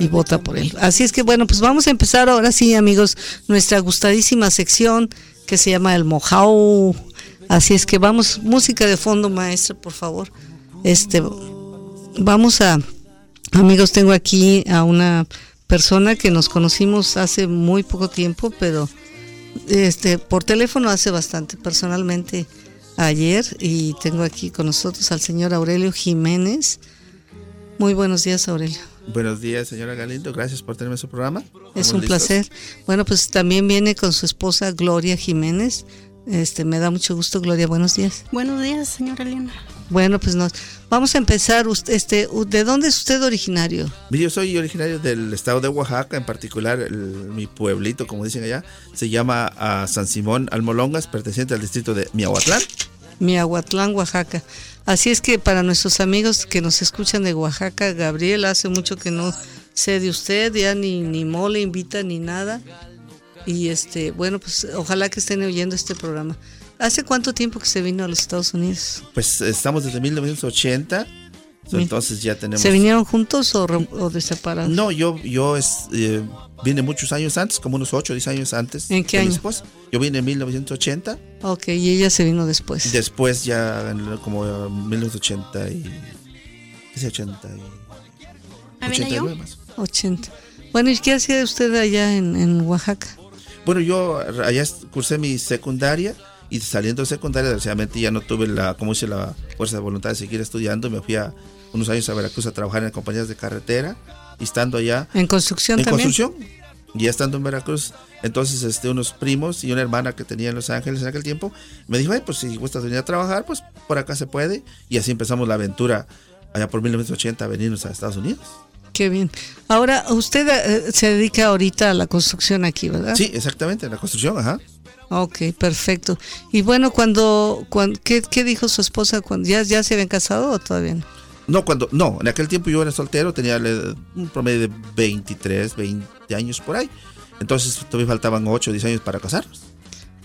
y vota por él. Así es que bueno, pues vamos a empezar ahora sí, amigos, nuestra gustadísima sección que se llama El Mojao. Así es que vamos, música de fondo, maestra, por favor. Este, vamos a, amigos, tengo aquí a una persona que nos conocimos hace muy poco tiempo, pero este, por teléfono hace bastante, personalmente ayer, y tengo aquí con nosotros al señor Aurelio Jiménez. Muy buenos días, Aurelio. Buenos días, señora Galindo. Gracias por tenerme en su programa. Es un placer. Bueno, pues también viene con su esposa Gloria Jiménez. Este, me da mucho gusto, Gloria. Buenos días. Buenos días, señora Elena. Bueno, pues nos vamos a empezar. Este, ¿de dónde es usted originario? Yo soy originario del estado de Oaxaca, en particular mi pueblito, como dicen allá, se llama San Simón Almolongas, perteneciente al distrito de Miahuatlán. Miahuatlán, Oaxaca. Así es que para nuestros amigos que nos escuchan de Oaxaca, Gabriel, hace mucho que no sé de usted, ya ni, ni mole invita ni nada. Y este, bueno, pues ojalá que estén oyendo este programa. ¿Hace cuánto tiempo que se vino a los Estados Unidos? Pues estamos desde 1980. Entonces ya tenemos. ¿Se vinieron juntos o, de separados? No, yo, yo es, eh, vine muchos años antes, como unos 8 o 10 años antes. ¿En qué año? Yo vine en 1980. Ok, y ella se vino después. Después ya, como en 1980 y. ¿Qué 80 y. 89 más. 80. Bueno, ¿y qué hacía usted allá en, en Oaxaca? Bueno, yo allá cursé mi secundaria y saliendo de secundaria, desgraciadamente ya no tuve la, como dice, la fuerza de voluntad de seguir estudiando. Me fui a unos años a Veracruz a trabajar en compañías de carretera y estando allá. ¿En construcción en también? construcción. Y ya estando en Veracruz, entonces este, unos primos y una hermana que tenía en Los Ángeles en aquel tiempo, me dijo, Ay, pues si gustas venir a trabajar, pues por acá se puede. Y así empezamos la aventura allá por 1980 a venirnos a Estados Unidos. Qué bien. Ahora, usted eh, se dedica ahorita a la construcción aquí, ¿verdad? Sí, exactamente, la construcción, ajá. Ok, perfecto. Y bueno, cuando, cuando ¿qué, dijo su esposa? cuando ¿Ya, ya se habían casado o todavía no? No, cuando, no, en aquel tiempo yo era soltero, tenía un promedio de 23, 20 años por ahí. Entonces todavía faltaban 8 o 10 años para casarnos.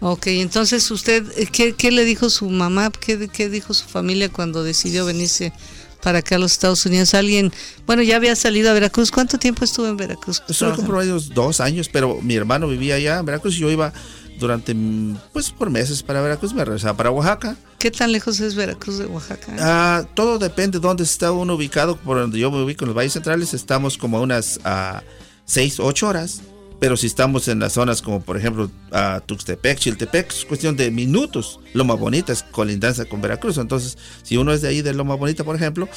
Ok, entonces usted, eh, ¿qué, qué le dijo su mamá? ¿Qué, ¿Qué dijo su familia cuando decidió venirse para acá a los Estados Unidos? Alguien, bueno, ya había salido a Veracruz. ¿Cuánto tiempo estuvo en Veracruz? Estuve con promedio dos años, pero mi hermano vivía allá en Veracruz y yo iba durante, pues por meses para Veracruz, me regresaba para Oaxaca. ¿Qué tan lejos es Veracruz de Oaxaca? Ah, todo depende de dónde está uno ubicado. Por donde yo me ubico en los valles centrales, estamos como a unas uh, 6, 8 horas. Pero si estamos en las zonas como por ejemplo a Tuxtepec, Chiltepec, es cuestión de minutos. Loma Bonita es colindancia con Veracruz. Entonces, si uno es de ahí de Loma Bonita, por ejemplo,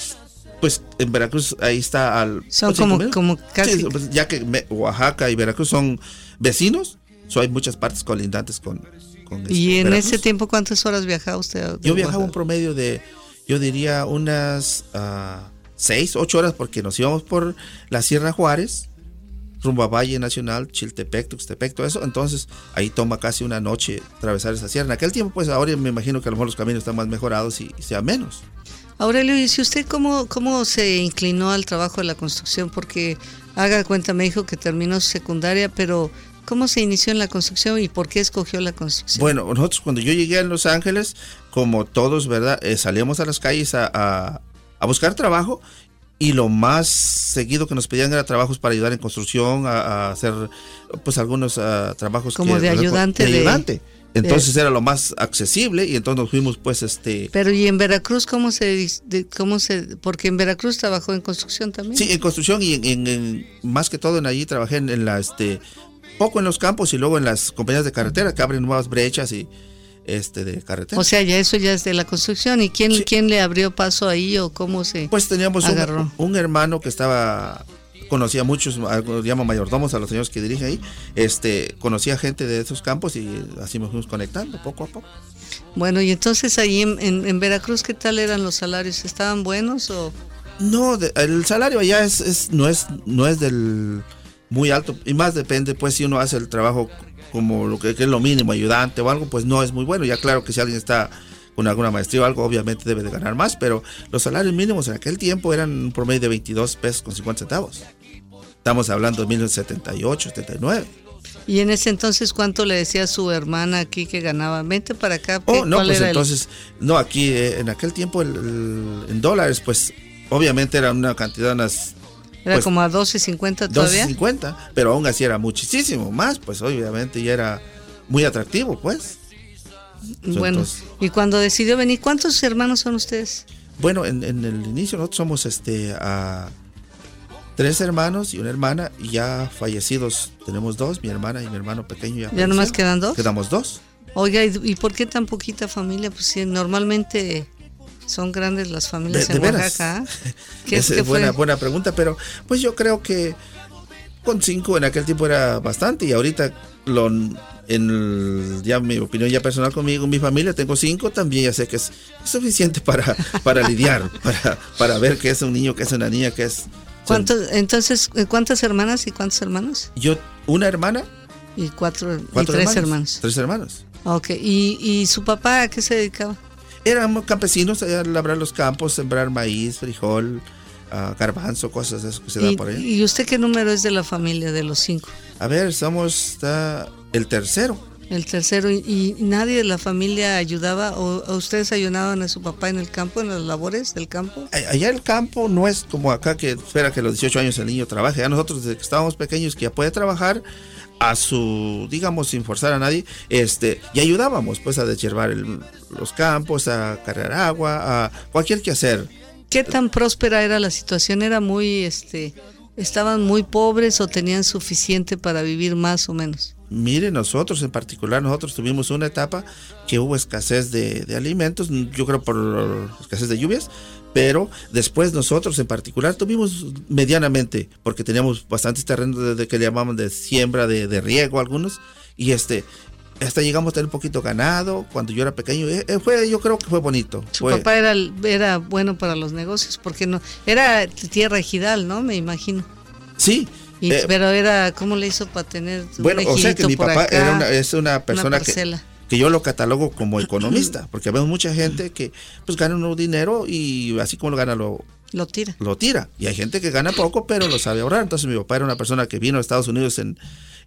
pues en Veracruz ahí está al... Son como, como casi... Pues, ya que Oaxaca y Veracruz son vecinos, So, hay muchas partes colindantes con... con ¿Y este, en ese tiempo cuántas horas viajaba usted? Yo viajaba un promedio de, yo diría, unas uh, seis, ocho horas porque nos íbamos por la Sierra Juárez, rumbo a Valle Nacional, Chiltepec, Tuxtepec, todo eso. Entonces ahí toma casi una noche atravesar esa sierra. En aquel tiempo, pues ahora me imagino que a lo mejor los caminos están más mejorados y, sea menos. Aurelio, ¿y si usted cómo, cómo se inclinó al trabajo de la construcción? Porque haga cuenta, me dijo que terminó secundaria, pero ¿Cómo se inició en la construcción y por qué escogió la construcción? Bueno, nosotros cuando yo llegué a Los Ángeles, como todos, ¿verdad? Eh, salíamos a las calles a, buscar trabajo y lo más seguido que nos pedían era trabajos para ayudar en construcción, a, hacer pues algunos ah, trabajos como de ayudante. De, ayudante. Entonces era lo más accesible y entonces nos fuimos pues este... Pero ¿y en Veracruz cómo se... cómo se porque en Veracruz trabajó en construcción también? Sí, en construcción y en, más que todo en allí trabajé en, en la este poco en los campos y luego en las compañías de carretera que abren nuevas brechas y este de carretera. O sea, ya eso ya es de la construcción. ¿Y quién, quién le abrió paso ahí o cómo se Pues teníamos Un, hermano que estaba conocía muchos, llama mayordomos a los señores que dirige ahí, este, conocía gente de esos campos y así nos fuimos conectando poco a poco. Bueno, y entonces ahí en, en, Veracruz, ¿qué tal eran los salarios? ¿Estaban buenos o...? No, el salario allá es, es, no, es, no es del muy alto y más depende pues si uno hace el trabajo como lo que, es lo mínimo ayudante o algo pues no es muy bueno ya claro que si alguien está con alguna maestría o algo obviamente debe de ganar más pero los salarios mínimos en aquel tiempo eran un promedio de 22 pesos con 50 centavos estamos hablando de 1978 79 y en ese entonces, ¿cuánto le decía a su hermana aquí que ganaba? Vente para acá. Oh, no, pues entonces, no, aquí eh, en aquel tiempo en dólares, pues obviamente era una cantidad, unas Era pues, como a 12.50 todavía. 12.50, pero aún así era muchísimo más, pues obviamente ya era muy atractivo, pues. Bueno, y cuando decidió venir, ¿cuántos hermanos son ustedes? Bueno, en, en el inicio nosotros somos este a tres hermanos y una hermana y ya fallecidos tenemos dos, mi hermana y mi hermano pequeño ya. ¿Ya nomás quedan dos? Quedamos dos. Oiga, ¿y, por qué tan poquita familia? Pues si normalmente son grandes las familias en Oaxaca. ¿Qué, es buena, buena pregunta, pero pues yo creo que con cinco en aquel tiempo era bastante y ahorita lo en ya mi opinión ya personal conmigo, mi familia, tengo cinco, también ya sé que es, suficiente para, para lidiar, para, para ver que es un niño, que es una niña, que es... ¿Cuántos, entonces, eh, ¿cuántas hermanas y cuántos hermanos? Yo, una hermana. Y cuatro, y tres hermanos, Tres hermanos. Ok, ¿Y, ¿y su papá a qué se dedicaba? Éramos campesinos, a labrar los campos, sembrar maíz, frijol, uh, garbanzo, cosas de eso que se da por ahí. ¿Y usted qué número es de la familia de los cinco? A ver, somos el tercero. El tercero, ¿Y, nadie de la familia ayudaba o, ustedes ayudaban a su papá en el campo, en las labores del campo? Allá el campo no es como acá que espera que a los 18 años el niño trabaje. Ya nosotros desde que estábamos pequeños que ya puede trabajar a su, digamos, sin forzar a nadie, este, y ayudábamos pues a deshiervar los campos, a cargar agua, a cualquier que hacer. ¿Qué tan próspera era la situación? ¿Era muy, este, estaban muy pobres o tenían suficiente para vivir más o menos? Mire, nosotros en particular, nosotros tuvimos una etapa que hubo escasez de, de alimentos, yo creo por escasez de lluvias, pero después nosotros en particular tuvimos medianamente, porque teníamos bastantes terrenos de, que le llamaban de siembra, de, riego algunos, y este, hasta llegamos a tener un poquito ganado cuando yo era pequeño. Eh, eh, fue, yo creo que fue bonito. Su papá era, era bueno para los negocios, porque no, era tierra ejidal, ¿no? Me imagino. Sí. Eh, pero era, ¿cómo le hizo para tener Bueno, o sea que mi papá era es una persona que que yo lo catalogo como economista, porque vemos mucha gente que pues gana un dinero y así como lo gana lo lo tira. Lo tira. Y hay gente que gana poco, pero lo sabe ahorrar. Entonces mi papá era una persona que vino a Estados Unidos en,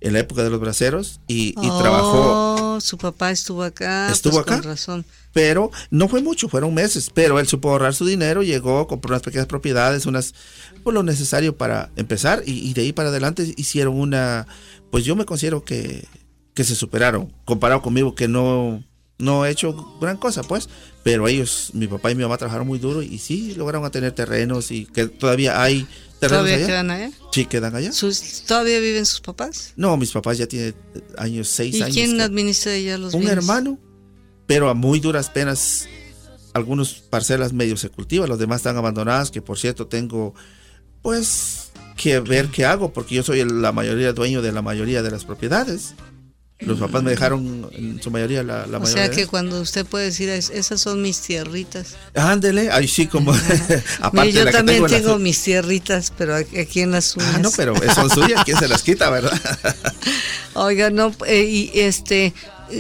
en la época de los braceros y, y oh, trabajó. Su papá estuvo acá. Pues, estuvo acá. Con razón. Pero no fue mucho, fueron meses. Pero él supo ahorrar su dinero, llegó, compró unas pequeñas propiedades, unas, pues lo necesario para empezar. Y, y de ahí para adelante hicieron una, pues yo me considero que que se superaron, comparado conmigo que no, no he hecho gran cosa, pues, pero ellos, mi papá y mi mamá trabajaron muy duro y sí lograron tener terrenos y que todavía hay terrenos ¿Todavía quedan allá? Sí, quedan allá. ¿Todavía viven sus papás? No, mis papás ya tienen años, seis años. ¿Y quién administra ya los Un hermano, pero a muy duras penas, algunos parcelas medio se cultivan, los demás están abandonadas, que por cierto tengo, pues, que ver qué hago, porque yo soy la mayoría dueño de la mayoría de las propiedades. Los papás me dejaron en su mayoría la, la o sea que cuando usted puede decir, esas son mis tierritas. Ándele, ahí sí como... aparte yo también tengo, mis tierritas, pero aquí en las uñas. Ah, no, pero son suyas, ¿quién se las quita, verdad? Oiga, no, eh, y este...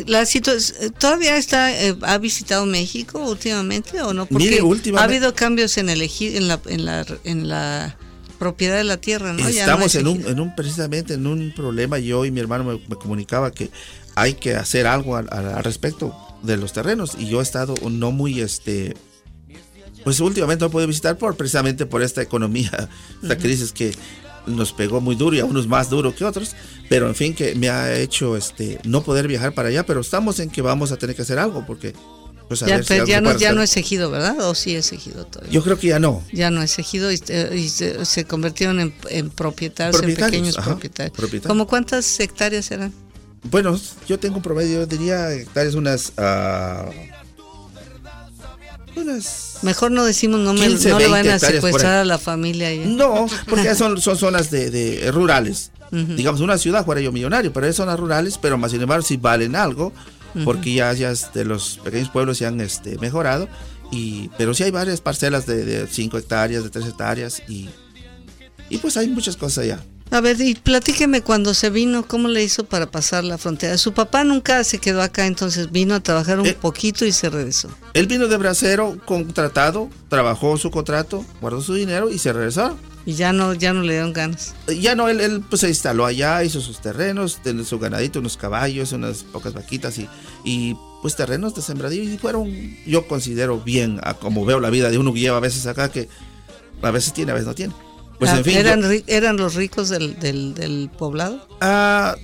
La situación, ¿Todavía está, eh, ha visitado México últimamente o no? Porque ha habido cambios en, el, en la... En la, en la propiedad de la tierra, ¿no? Estamos en, un, en un precisamente en un problema, yo y mi hermano me, comunicaba que hay que hacer algo al, respecto de los terrenos. Y yo he estado no muy este pues últimamente no puedo visitar por precisamente por esta economía, esta crisis que nos pegó muy duro y a unos más duro que otros, pero en fin que me ha hecho este no poder viajar para allá, pero estamos en que vamos a tener que hacer algo porque pues ya, ya, no, ya no es ejido, ¿verdad? ¿O sí es ejido todavía? Yo creo que ya no. Ya no es ejido y, eh, se, convirtieron en, en propietarios, en pequeños propietarios. ¿Cómo cuántas hectáreas eran? Bueno, yo tengo un promedio, diría hectáreas unas... Uh, unas Mejor no decimos, no, me, no le van a secuestrar a la familia. No, porque son, son zonas de, de rurales. Digamos, una ciudad fuera yo millonario, pero es zonas rurales, pero más sin embargo, si valen algo, porque ya, ya de los pequeños pueblos se han este, mejorado. Y, pero sí hay varias parcelas de 5 hectáreas, de 3 hectáreas y, y pues hay muchas cosas allá. A ver, y platíqueme cuando se vino, ¿cómo le hizo para pasar la frontera? Su papá nunca se quedó acá, entonces vino a trabajar un eh, poquito y se regresó. Él vino de bracero contratado, trabajó su contrato, guardó su dinero y se regresó. Y ya no, ya no le dieron ganas. Ya no, él, él pues se instaló allá, hizo sus terrenos, tiene su ganadito, unos caballos, unas pocas vaquitas y, y pues terrenos de sembradío y fueron, yo considero bien, a como veo la vida de uno que lleva a veces acá, que a veces tiene, a veces no tiene. Pues Ah, en fin. ¿Eran, yo- ¿Eran los ricos del, del, del poblado? Ah,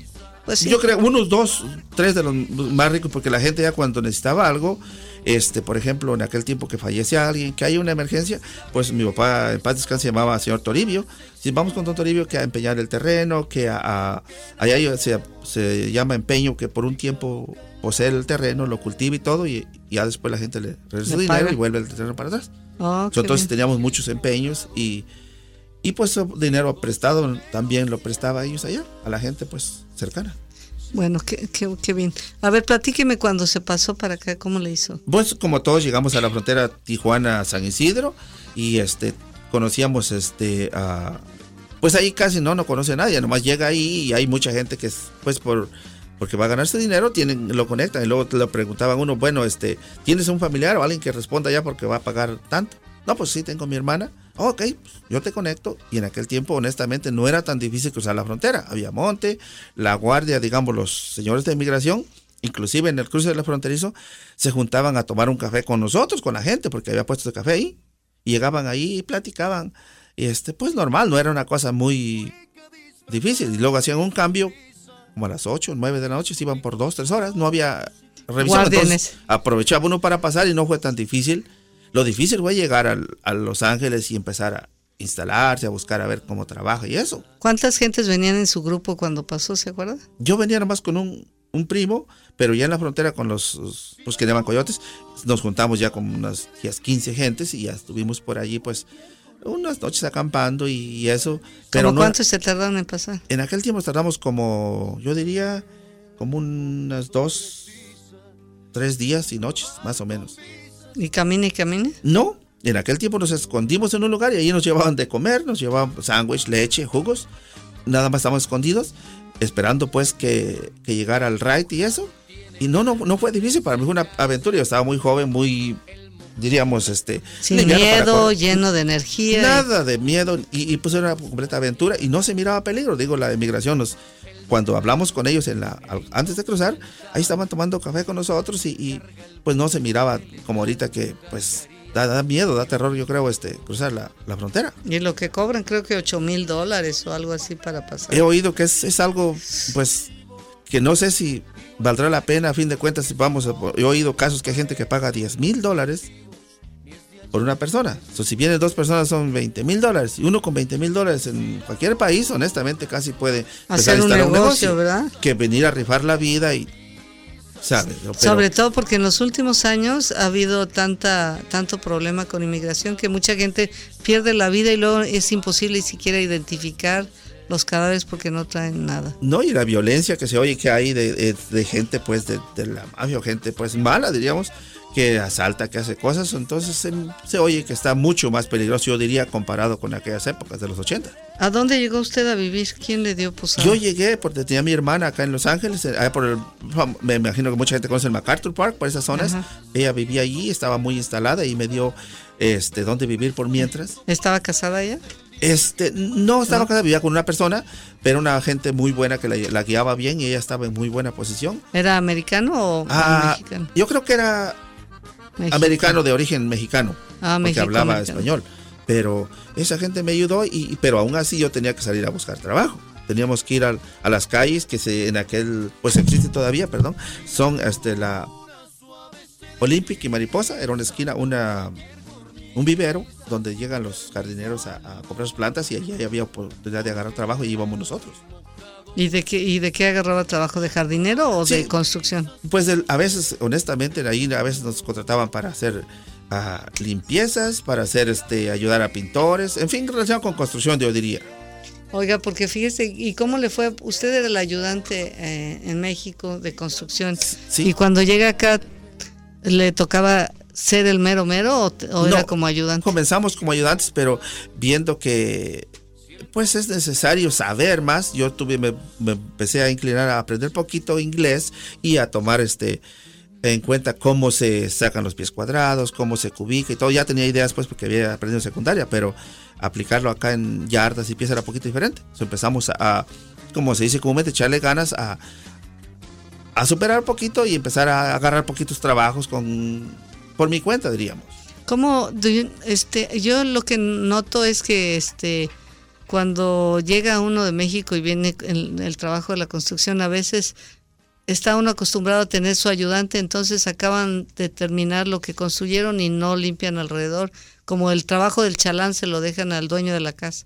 Pues sí. Yo creo unos dos, tres de los más ricos, porque la gente ya cuando necesitaba algo, este, por ejemplo, en aquel tiempo que fallece alguien, que hay una emergencia, pues mi papá en paz descanse se llamaba señor Toribio. Si vamos con don Toribio que a empeñar el terreno, que a, a- allá se, se llama empeño, que por un tiempo posee el terreno, lo cultiva y todo, y, y ya después la gente le regresa Le el dinero paga. y vuelve el terreno para atrás. Oh, Entonces teníamos muchos empeños y, y pues dinero prestado también lo prestaba a ellos allá, a la gente pues cercana. Bueno, qué, qué, qué bien. A ver, platíqueme cuando se pasó para acá, ¿cómo le hizo? Pues como todos llegamos a la frontera Tijuana-San Isidro y este conocíamos este a- pues ahí casi no no conoce a nadie, nomás llega ahí y hay mucha gente que es, pues por porque va a ganarse dinero, tienen lo conectan y luego lo preguntaban uno, bueno, este, ¿tienes un familiar o alguien que responda ya porque va a pagar tanto? No, pues sí, tengo mi hermana. "Oh, ok, pues, yo te conecto. Y en aquel tiempo, honestamente, no era tan difícil cruzar la frontera. Había monte, la guardia, digamos, los señores de inmigración, inclusive en el cruce de la fronterizo, se juntaban a tomar un café con nosotros, con la gente, porque había puestos de café ahí. Y llegaban ahí y platicaban. Y este, pues normal, no era una cosa muy difícil. Y luego hacían un cambio, como a las 8 o 9 de la noche, se iban por dos, tres horas. No había revisión. Entonces, aprovechaba uno para pasar y no fue tan difícil. Lo difícil fue llegar al- a Los Ángeles y empezar a instalarse, a buscar a ver cómo trabaja y eso. ¿Cuántas gentes venían en su grupo cuando pasó, se acuerda? Yo venía nomás con un, un primo, pero ya en la frontera con los pues, que llaman coyotes, nos juntamos ya con unas 10, 15 gentes y ya estuvimos por allí pues unas noches acampando y, eso. Pero ¿Cómo no, cuánto se tardaron en pasar? en aquel tiempo tardamos como, yo diría, como unas dos, tres días y noches, más o menos. ¿Y camine y camine? No, en aquel tiempo nos escondimos en un lugar y allí nos llevaban de comer, nos llevaban sándwich, leche, jugos. Nada más estábamos escondidos, esperando pues que, que llegara el ride y eso. Y no, no, no fue difícil, para mí fue una aventura. Yo estaba muy joven, muy, diríamos, este... Sin miedo, lleno de energía. Nada de miedo y, y, pues era una completa aventura y no se miraba peligro. Digo, la emigración nos, cuando hablamos con ellos en la, antes de cruzar, ahí estaban tomando café con nosotros y, y, pues no se miraba como ahorita que pues da, da miedo, da terror, yo creo, este cruzar la, la frontera. Y lo que cobran creo que 8 mil dólares o algo así para pasar. He oído que es, es algo pues que no sé si valdrá la pena a fin de cuentas. si Vamos, a- he oído casos que hay gente que paga 10 mil dólares por una persona. So, si vienen dos personas son 20 mil dólares. Y uno con 20 mil dólares en cualquier país, honestamente, casi puede Hacer un negocio, ¿verdad? Que venir a rifar la vida y... ¿Sabes? Pero- Sobre todo porque en los últimos años ha habido tanta tanto problema con inmigración que mucha gente pierde la vida y luego es imposible siquiera identificar los cadáveres porque no traen nada. No, y la violencia que se oye que hay de, de- de gente, pues, de, de la mafia, gente, pues, mala, diríamos, que asalta, que hace cosas, entonces se, se oye que está mucho más peligroso, yo diría, comparado con aquellas épocas de los 80. ¿A dónde llegó usted a vivir? ¿Quién le dio posada? Yo llegué porque tenía a mi hermana acá en Los Ángeles, eh, por el, me imagino que mucha gente conoce el MacArthur Park, por esas zonas. Ajá. Ella vivía allí, estaba muy instalada y me dio este dónde vivir por mientras. ¿Estaba casada ella? Este, no estaba casada, vivía con una persona, pero una gente muy buena que la, la guiaba bien y ella estaba en muy buena posición. ¿Era americano o Ah, mexicano? yo creo que era Mexicano. americano de origen mexicano, Ah, porque México, hablaba español. Pero esa gente me ayudó, y, pero aún así yo tenía que salir a buscar trabajo. Teníamos que ir al- a las calles que se, en aquel, pues existe todavía, perdón, son este, la Olympic y Mariposa, era una esquina, una, un vivero donde llegan los jardineros a, a comprar sus plantas y allí había oportunidad de agarrar trabajo y íbamos nosotros. ¿Y de qué, y de qué agarraba trabajo? ¿De jardinero o de construcción? Pues a veces, honestamente, ahí a veces nos contrataban para hacer ah, limpiezas, para hacer este, ayudar a pintores, en fin, relacionado con construcción, yo diría. Oiga, porque fíjese, ¿y cómo le fue? Usted era el ayudante eh, en México de construcción. Sí. Y cuando llega acá, ¿le tocaba ser el mero mero o, era como ayudante? Comenzamos como ayudantes, pero viendo que pues es necesario saber más, yo tuve, me, empecé a inclinar a aprender poquito inglés y a tomar este en cuenta cómo se sacan los pies cuadrados, cómo se cubica y todo. Ya tenía ideas pues porque había aprendido en secundaria, pero aplicarlo acá en yardas y pies era un poquito diferente. Empezamos a, como se dice comúnmente, echarle ganas a, a superar un poquito y empezar a agarrar poquitos trabajos con por mi cuenta, diríamos. ¿Cómo? este, yo lo que noto es que este cuando llega uno de México y viene el, el trabajo de la construcción, a veces está uno acostumbrado a tener su ayudante, entonces acaban de terminar lo que construyeron y no limpian alrededor, como el trabajo del chalán se lo dejan al dueño de la casa.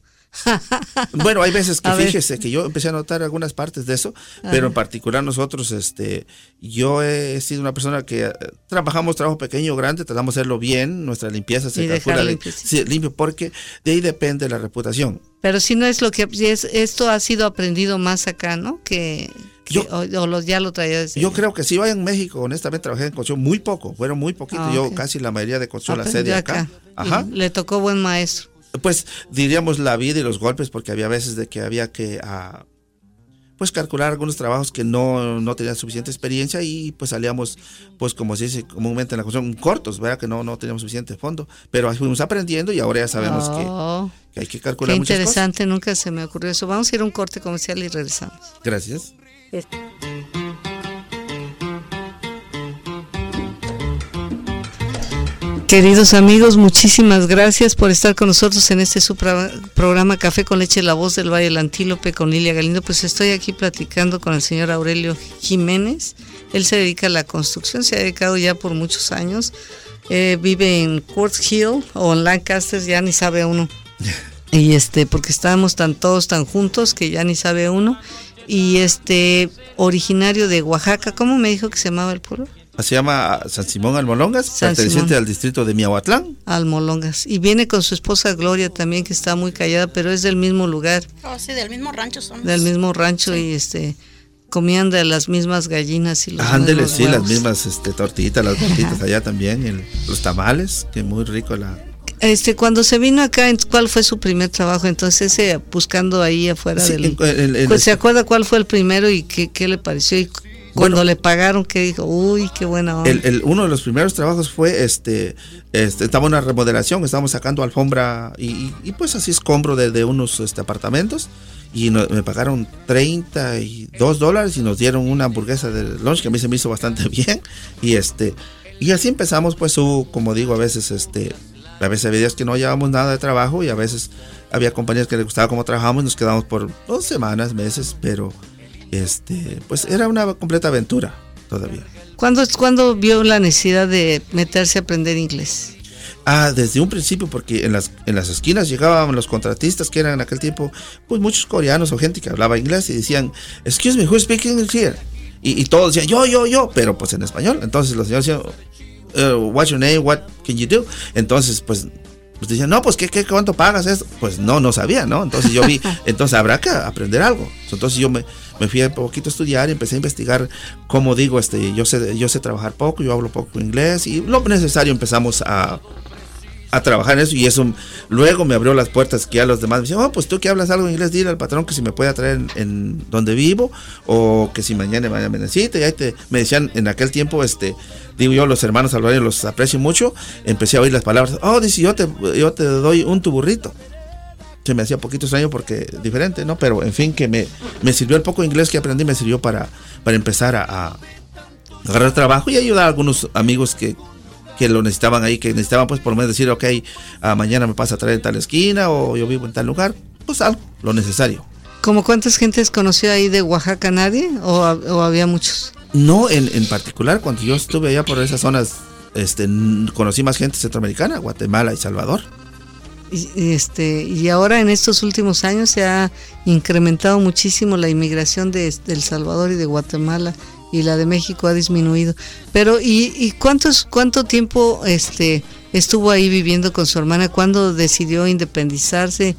Bueno, hay veces que fíjese que yo empecé a notar algunas partes de eso, pero en particular nosotros, este, yo he sido una persona que eh, trabajamos trabajo pequeño o grande, tratamos de hacerlo bien, nuestra limpieza se calcula limpio, limpio, porque de ahí depende la reputación. Pero si no es lo que es, esto ha sido aprendido más acá, ¿no? Que, yo, o, ya lo traía desde Yo creo que si voy en México, honestamente trabajé en construcción muy poco, fueron muy poquitos, ah, yo casi la mayoría de construcción la sede acá. Ajá. Le tocó buen maestro. Pues diríamos la vida y los golpes, porque había veces de que había que ah, pues calcular algunos trabajos que no, no tenían suficiente experiencia y pues salíamos, pues como se dice comúnmente en la construcción, cortos, ¿verdad? Que no, no teníamos suficiente fondo. Pero fuimos aprendiendo y ahora ya sabemos que, oh. hay que calcular Qué interesante, nunca se me ocurrió eso. Vamos a ir a un corte comercial y regresamos. Gracias. Queridos amigos, muchísimas gracias por estar con nosotros en este programa Café con Leche, la voz del Valle del Antílope con Lilia Galindo. Pues estoy aquí platicando con el señor Aurelio Jiménez. Él se dedica a la construcción, se ha dedicado ya por muchos años. Eh, vive en Quartz Hill o en Lancaster, ya ni sabe uno. Y este, porque estábamos tan todos tan juntos que ya ni sabe uno y este originario de Oaxaca, ¿cómo me dijo que se llamaba el pueblo? Se llama San Simón Almolongas, perteneciente al distrito de Miahuatlán. Almolongas. Y viene con su esposa Gloria también, que está muy callada, pero es del mismo lugar. Oh, sí, del mismo rancho son. Del mismo rancho y este comían de las mismas gallinas y los Ándele, sí, las mismas este, tortitas, las tortitas allá también, los tamales, que muy rico la, este, cuando se vino acá, ¿cuál fue su primer trabajo? Entonces, ese, buscando ahí afuera del... Pues, ¿Se acuerda cuál fue el primero y qué, qué le pareció? Y cuando le pagaron, ¿qué dijo? Uy, qué buena onda. El, uno de los primeros trabajos fue, este, este estaba en una remodelación, estábamos sacando alfombra y, y, pues así escombro de, de unos este, apartamentos y me pagaron 32 dólares y nos dieron una hamburguesa de lunch que a mí se me hizo bastante bien y este y así empezamos pues como digo a veces este a veces había días que no llevábamos nada de trabajo y a veces había compañías que les gustaba cómo trabajamos y nos quedamos por dos semanas, meses, pero este, pues era una completa aventura todavía. ¿Cuándo, ¿Cuándo vio la necesidad de meterse a aprender inglés? Ah, desde un principio, porque en las, en las esquinas llegaban los contratistas que eran en aquel tiempo, pues muchos coreanos o gente que hablaba inglés y decían, excuse me, who's speaking English here? Y, y todos decían, yo, yo, yo, pero pues en español. Entonces los señores decían, uh, what's your name, what can you do? Entonces, pues, pues decían, no, pues, ¿qué, qué, cuánto pagas esto? Pues no, no sabía, ¿no? Entonces yo vi, entonces habrá que aprender algo. Entonces yo me, me fui un poquito a estudiar y empecé a investigar, como digo, este, yo sé, yo sé trabajar poco, yo hablo poco inglés y lo necesario empezamos a, a trabajar en eso y eso luego me abrió las puertas que a los demás me decían, oh, pues tú que hablas algo en inglés, dile al patrón que si me puede traer en, donde vivo o que si mañana, me necesita. Y ahí te, me decían en aquel tiempo, este, digo yo, los hermanos salvadoreños los aprecio mucho, empecé a oír las palabras, oh, dice, yo te, yo te doy un tuburrito. Se me hacía poquito extraño porque diferente, ¿no? Pero en fin, que me, me sirvió el poco inglés que aprendí, me sirvió para, para empezar a, a agarrar trabajo y ayudar a algunos amigos que, que lo necesitaban ahí, que necesitaban pues por lo menos decir, ok, ah, mañana me pasa a traer en tal esquina o yo vivo en tal lugar, pues algo, lo necesario. ¿Cómo cuántas gentes conoció ahí de Oaxaca? ¿Nadie? ¿O, había muchos? No, en, en, particular, cuando yo estuve allá por esas zonas, este, conocí más gente centroamericana, Guatemala y Salvador. Y, este, y ahora en estos últimos años se ha incrementado muchísimo la inmigración de, de El Salvador y de Guatemala y la de México ha disminuido. Pero ¿y, y cuántos cuánto tiempo este estuvo ahí viviendo con su hermana? ¿Cuándo decidió independizarse?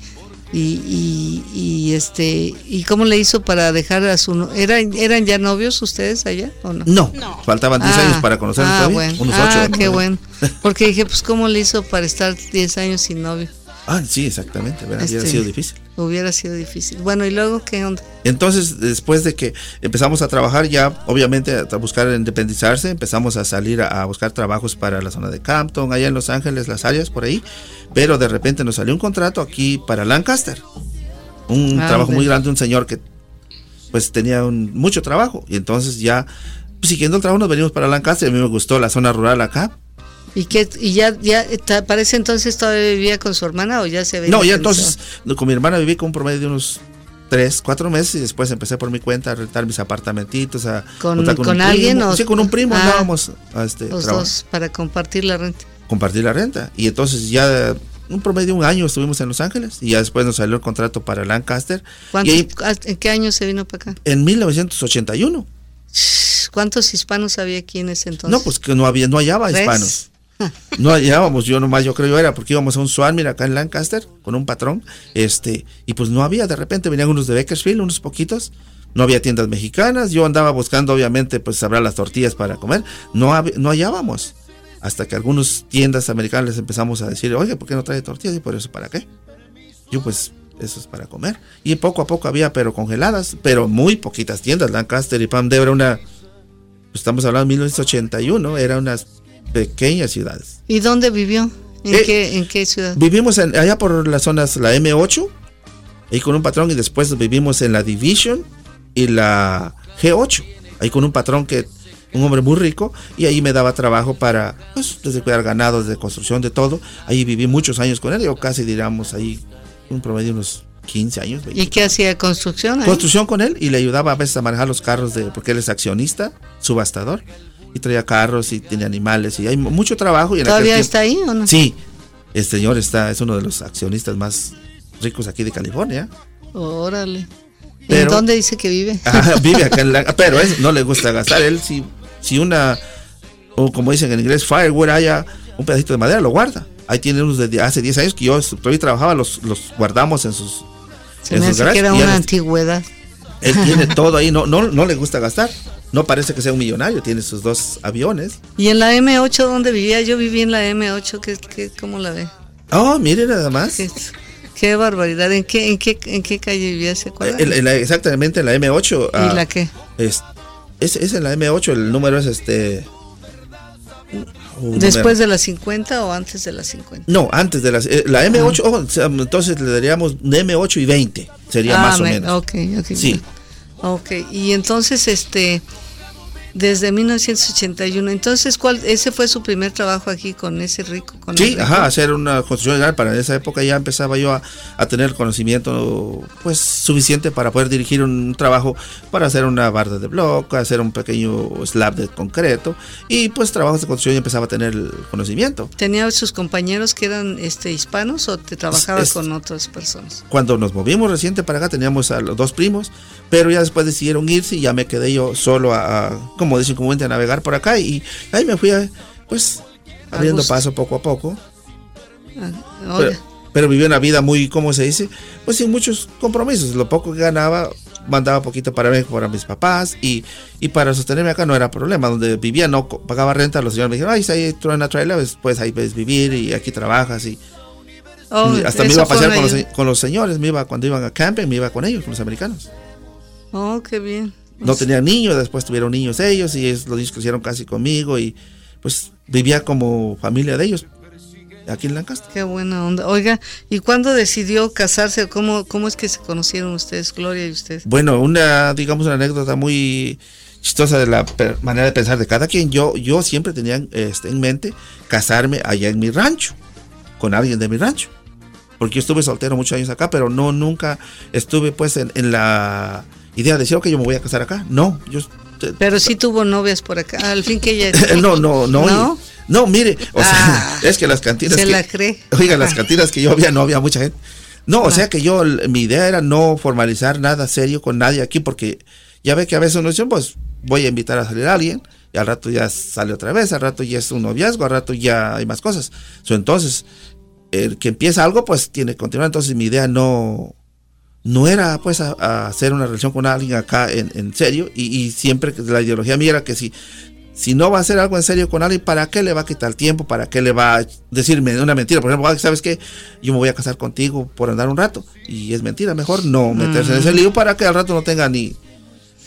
Y, y, este y cómo le hizo para dejar a su eran eran ya novios ustedes allá o no no, faltaban 10 años ah, para conocernos ah, bueno. unos ah, qué bueno porque dije pues cómo le hizo para estar 10 años sin novio Ah, sí, exactamente. Hubiera sido este, difícil. Hubiera sido difícil. Bueno, ¿y luego qué onda? Entonces, después de que empezamos a trabajar ya, obviamente, a buscar independizarse, empezamos a salir a, buscar trabajos para la zona de Campton, allá en Los Ángeles, las áreas por ahí. Pero de repente nos salió un contrato aquí para Lancaster. Un ah, trabajo muy grande, un señor que pues tenía mucho trabajo. Y entonces ya, pues, siguiendo el trabajo, nos venimos para Lancaster. A mí me gustó la zona rural acá ¿Y, qué, y ya, ya parece entonces todavía vivía con su hermana o ya se había No, ya entonces con mi hermana viví con un promedio de unos tres, cuatro meses y después empecé por mi cuenta a rentar mis apartamentitos. A ¿Con, con, alguien? o? Sí, con un primo ah, andábamos a este, los dos para compartir la renta. Compartir la renta. Y entonces ya un promedio de un año estuvimos en Los Ángeles y ya después nos salió el contrato para Lancaster. ¿En qué año se vino para acá? En 1981. ¿Cuántos hispanos había aquí en ese entonces? No, pues que no había, no hallaba hispanos. No hallábamos, yo nomás, yo creo yo era, porque íbamos a un Swan, mira, acá en Lancaster, con un patrón, este, y pues no había, de repente venían unos de Bakersfield, unos poquitos, no había tiendas mexicanas, yo andaba buscando, obviamente, pues sabrá las tortillas para comer, no, no hallábamos hasta que algunas tiendas americanas les empezamos a decir, oye, ¿por qué no trae tortillas? Y por eso, ¿para qué? Yo pues, eso es para comer. Y poco a poco había, pero congeladas, pero muy poquitas tiendas. Lancaster y Pam de era una, pues, estamos hablando de 1981, era unas pequeñas ciudades. ¿Y dónde vivió? ¿En, eh, qué, ¿En qué ciudad? Vivimos allá por las zonas, la M8, ahí con un patrón, y después vivimos en la Division y la G8, ahí con un patrón que un hombre muy rico, y ahí me daba trabajo para, pues, desde cuidar ganados, de construcción, de todo. Ahí viví muchos años con él, yo casi diríamos ahí, un promedio unos 15 años. ¿Y qué hacía construcción? Construcción con él y le ayudaba a veces a manejar los carros de, porque él es accionista, subastador, y traía carros y tiene animales y hay mucho trabajo. Y ¿Todavía está ahí o no? Sí, el señor está, es uno de los accionistas más ricos aquí de California. Órale. ¿En dónde dice que vive? vive acá en la, pero no le gusta gastar. Él sí si una, o como dicen en inglés, firewood haya un pedacito de madera, lo guarda. Ahí tiene unos de hace 10 años que yo todavía trabajaba, los, los guardamos en sus. Se en me hace que era una antigüedad. Él tiene todo ahí, no, no, no le gusta gastar. No parece que sea un millonario, tiene sus dos aviones. ¿Y en la M8 dónde vivía? Yo viví en la M8, ¿qué, qué, ¿cómo la ve? Oh, mire nada más. Qué, barbaridad. ¿En qué, en, qué, ¿En qué calle vivía ese exactamente en la M8. ¿Y ah, la qué? Es, es, es en la M8, el número es este. ¿Después de las 50 o antes de las 50? No, antes de las. Eh, la M8, entonces le daríamos M8 y 20, sería ah, más o menos. Ok, ok. Sí. Ok, y entonces, este desde 1981. Entonces, ¿cuál ese fue su primer trabajo aquí con ese rico? Con sí, ajá, hacer una construcción legal. Para esa época ya empezaba yo a, a, tener conocimiento pues suficiente para poder dirigir un trabajo para hacer una barda de bloque, hacer un pequeño slab de concreto y pues trabajos de construcción ya empezaba a tener el conocimiento. ¿Tenía sus compañeros que eran este hispanos o te trabajabas con otras personas? Cuando nos movimos reciente para acá teníamos a los dos primos, pero ya después decidieron irse y ya me quedé yo solo a como dicen comúnmente, a navegar por acá y ahí me fui, pues, abriendo paso poco a poco. Ah, pero, viví una vida muy, ¿cómo se dice? Pues sin muchos compromisos. Lo poco que ganaba, mandaba poquito para mí, para mis papás y, y para sostenerme acá no era problema. Donde vivía no pagaba renta, los señores me dijeron, ay, si hay una trailer, pues, pues, ahí puedes vivir y aquí trabajas y... Oh, hasta me iba a pasear con los, con los, señores, me iba cuando iban a camping, me iba con ellos, con los americanos. Oh, qué bien no tenían niños, después tuvieron niños ellos y es, los niños crecieron casi conmigo y pues vivía como familia de ellos aquí en Lancaster. Qué buena onda. Oiga, ¿y cuándo decidió casarse? ¿Cómo, cómo es que se conocieron ustedes, Gloria y usted? Bueno, una, digamos, una anécdota muy chistosa de la manera de pensar de cada quien. Yo, yo siempre tenía este, en mente casarme allá en mi rancho, con alguien de mi rancho. Porque yo estuve soltero muchos años acá, pero no, nunca estuve pues en la idea de decir, ok, yo me voy a casar acá. No, yo... Pero sí tuvo novias por acá, al fin que ella... no, no, no. ¿No? mire, o sea, ah, es que las cantinas... Se que, la cree. Oiga, las cantinas que yo había, no había mucha gente. No, o ah. sea que yo, mi idea era no formalizar nada serio con nadie aquí, porque ya ve que a veces uno dice, pues voy a invitar a salir a alguien, y al rato ya sale otra vez, al rato ya es un noviazgo, al rato ya hay más cosas. entonces, el que empieza algo, pues tiene que continuar. Entonces, mi idea no, no era pues a, hacer una relación con alguien acá en, serio y, siempre la ideología mía era que si, si no va a hacer algo en serio con alguien, ¿para qué le va a quitar tiempo? ¿Para qué le va a decirme una mentira? Por ejemplo, ¿sabes qué? Yo me voy a casar contigo por andar un rato y es mentira, mejor no meterse en ese lío para que al rato no tenga ni...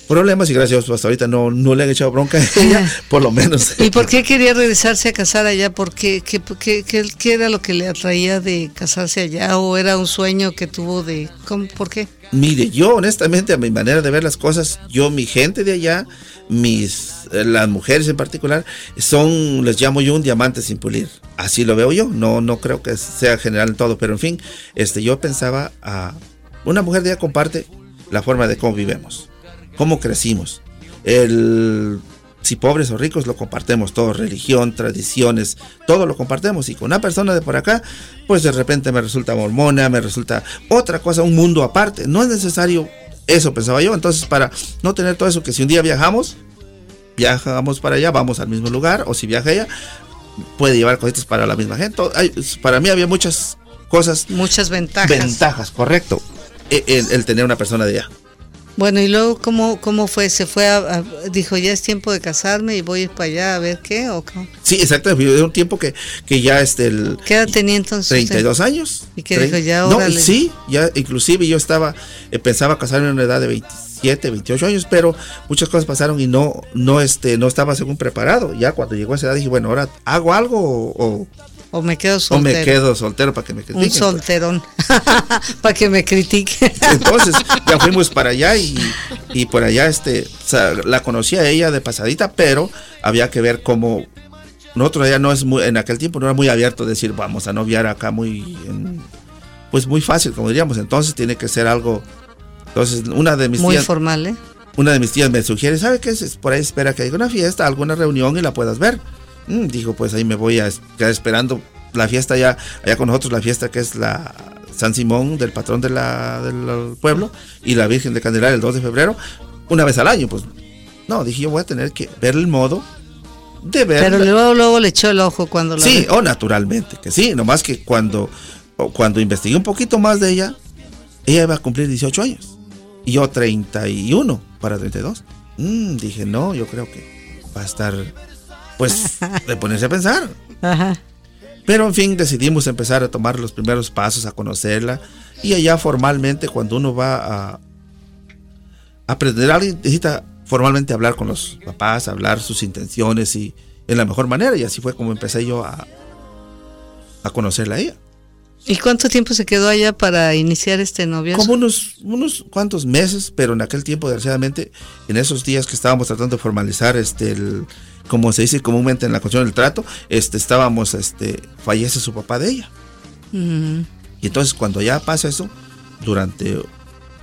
problemas y gracias hasta ahorita no, no le han echado bronca a ella, por lo menos. ¿Y por qué quería regresarse a casar allá? ¿Por qué, qué, qué, qué era lo que le atraía de casarse allá? ¿O era un sueño que tuvo de... ¿cómo, ¿Por qué? Mire, yo honestamente a mi manera de ver las cosas, yo mi gente de allá, mis eh, las mujeres en particular, son, les llamo yo un diamante sin pulir. Así lo veo yo, no, no creo que sea general en todo, pero en fin, este, yo pensaba a una mujer de ella comparte la forma de cómo vivimos cómo crecimos. El, si pobres o ricos lo compartimos todo, religión, tradiciones, todo lo compartimos. Y con una persona de por acá, pues de repente me resulta mormona, me resulta otra cosa, un mundo aparte. No es necesario eso, pensaba yo. Entonces, para no tener todo eso, que si un día viajamos, viajamos para allá, vamos al mismo lugar, o si viaja ella, puede llevar cositas para la misma gente. para mí había muchas cosas. Muchas ventajas. Ventajas, correcto. E, el tener una persona de allá. Bueno, y luego, ¿cómo, cómo fue? ¿Se fue a, dijo, ya es tiempo de casarme y voy a ir para allá a ver qué? ¿o cómo? Sí, exactamente. Era un tiempo que, que ya este... El, ¿Qué edad tenía entonces? 32 años. ¿Y qué dijo ya? No, sí, ya inclusive yo estaba, eh, pensaba casarme en una edad de 27, 28 años, pero muchas cosas pasaron y no, no, este, no estaba según preparado. Ya cuando llegó a esa edad dije, bueno, ahora hago algo o o me quedo soltero. O me quedo soltero para que me critiquen. Un solterón. para que me critique. Entonces, ya fuimos para allá y, y por allá este, la conocía a ella de pasadita, pero había que ver cómo. Nosotros ya no es muy, en aquel tiempo no era muy abierto decir vamos a noviar acá muy, pues muy fácil, como diríamos. Entonces tiene que ser algo. Entonces, una de mis muy formal, ¿eh? Una de mis tías me sugiere, ¿sabe qué es? Por ahí espera que haya una fiesta, alguna reunión y la puedas ver. Mm, dijo, pues ahí me voy a quedar esperando la fiesta ya, allá con nosotros, la fiesta que es la San Simón, del patrón de la, del pueblo, y la Virgen de Candelaria el 2 de febrero, una vez al año. Pues no, dije, yo voy a tener que ver el modo de ver. Pero luego, luego le echó el ojo cuando la Sí, o naturalmente, que sí, nomás que cuando, cuando investigué un poquito más de ella, ella iba a cumplir 18 años, y yo 31 para 32. Mm, dije, no, yo creo que va a estar pues de ponerse a pensar. Pero en fin, decidimos empezar a tomar los primeros pasos, a conocerla. Y allá formalmente, cuando uno va a aprender a alguien, necesita formalmente hablar con los papás, hablar sus intenciones y en la mejor manera. Y así fue como empecé yo a, a conocerla a ella. ¿Y cuánto tiempo se quedó allá para iniciar este novio? Como unos, unos cuantos meses, pero en aquel tiempo, desgraciadamente, en esos días que estábamos tratando de formalizar este, el, como se dice comúnmente en la cuestión del trato, este, estábamos, este, fallece su papá de ella. Y entonces cuando ya pasa eso, durante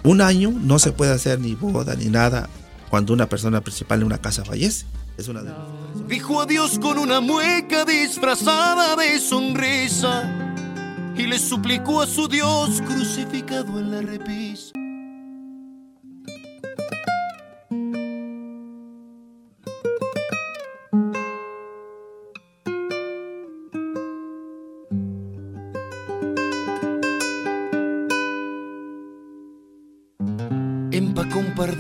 un año no se puede hacer ni boda ni nada cuando una persona principal en una casa fallece. Es una de Dijo adiós con una mueca disfrazada de sonrisa y le suplicó a su Dios crucificado en la repisa